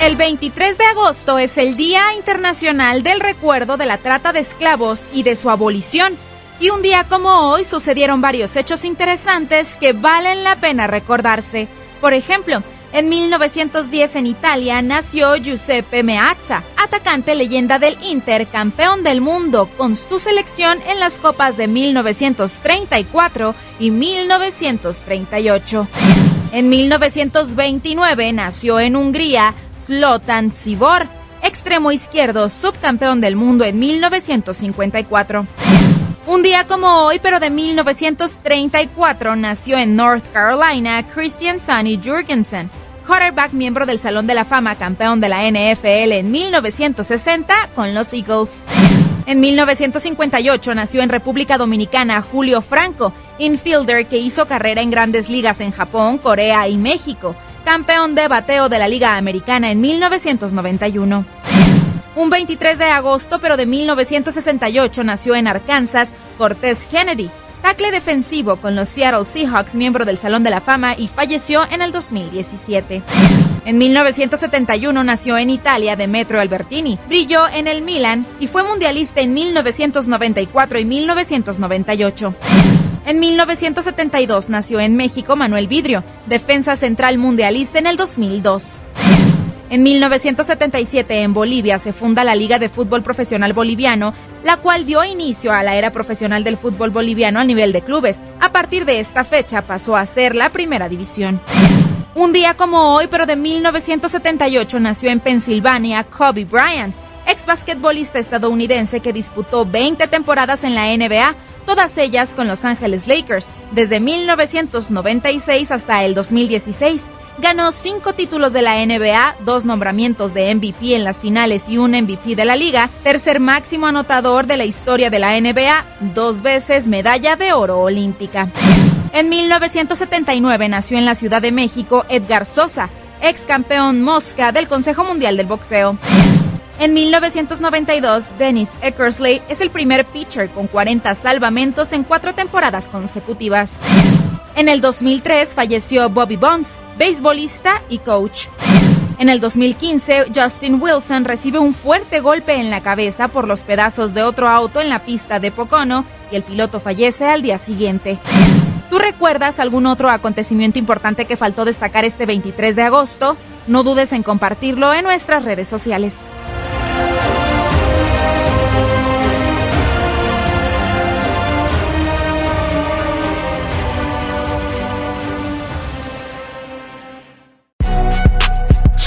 El 23 de agosto es el Día Internacional del Recuerdo de la Trata de Esclavos y de su abolición. Y un día como hoy sucedieron varios hechos interesantes que valen la pena recordarse. Por ejemplo, en 1910 en Italia nació Giuseppe Meazza, atacante leyenda del Inter, campeón del mundo con su selección en las copas de 1934 y 1938. En 1929 nació en Hungría Zlatan Cibor, extremo izquierdo, subcampeón del mundo en 1954. Un día como hoy, pero de 1934, nació en North Carolina Christian Sonny Jurgensen, quarterback miembro del Salón de la Fama, campeón de la NFL en 1960 con los Eagles. En 1958 nació en República Dominicana Julio Franco, infielder que hizo carrera en grandes ligas en Japón, Corea y México campeón de bateo de la Liga Americana en 1991. Un 23 de agosto, pero de 1968, nació en Arkansas Cortés Kennedy, tackle defensivo con los Seattle Seahawks, miembro del Salón de la Fama, y falleció en el 2017. En 1971 nació en Italia Demetrio Albertini, brilló en el Milan y fue mundialista en 1994 y 1998. En 1972 nació en México Manuel Vidrio, defensa central mundialista en el 2002. En 1977 en Bolivia se funda la Liga de Fútbol Profesional Boliviano, la cual dio inicio a la era profesional del fútbol boliviano a nivel de clubes. A partir de esta fecha pasó a ser la primera división. Un día como hoy, pero de 1978, nació en Pensilvania Kobe Bryant, ex basquetbolista estadounidense que disputó 20 temporadas en la NBA, todas ellas con Los Ángeles Lakers, desde 1996 hasta el 2016. Ganó cinco títulos de la NBA, dos nombramientos de MVP en las finales y un MVP de la liga, tercer máximo anotador de la historia de la NBA, dos veces medalla de oro olímpica. En 1979 nació en la Ciudad de México Edgar Sosa, ex campeón mosca del Consejo Mundial del Boxeo. En 1992, Dennis Eckersley es el primer pitcher con 40 salvamentos en cuatro temporadas consecutivas. En el 2003 falleció Bobby Bonds, beisbolista y coach. En el 2015, Justin Wilson recibe un fuerte golpe en la cabeza por los pedazos de otro auto en la pista de Pocono y el piloto fallece al día siguiente. ¿Tú recuerdas algún otro acontecimiento importante que faltó destacar este 23 de agosto? No dudes en compartirlo en nuestras redes sociales.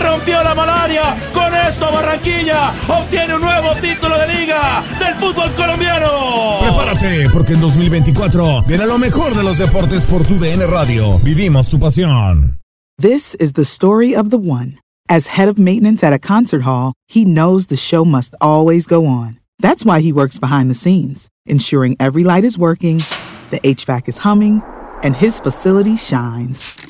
Rompió la malaria. Con esto Barranquilla obtiene un nuevo título de liga del fútbol colombiano. Prepárate, porque en 2024 viene lo mejor de los deportes por tu DN Radio. Vivimos tu pasión. This is the story of the one. As head of maintenance at a concert hall, he knows the show must always go on. That's why he works behind the scenes, ensuring every light is working, the HVAC is humming, and his facility shines.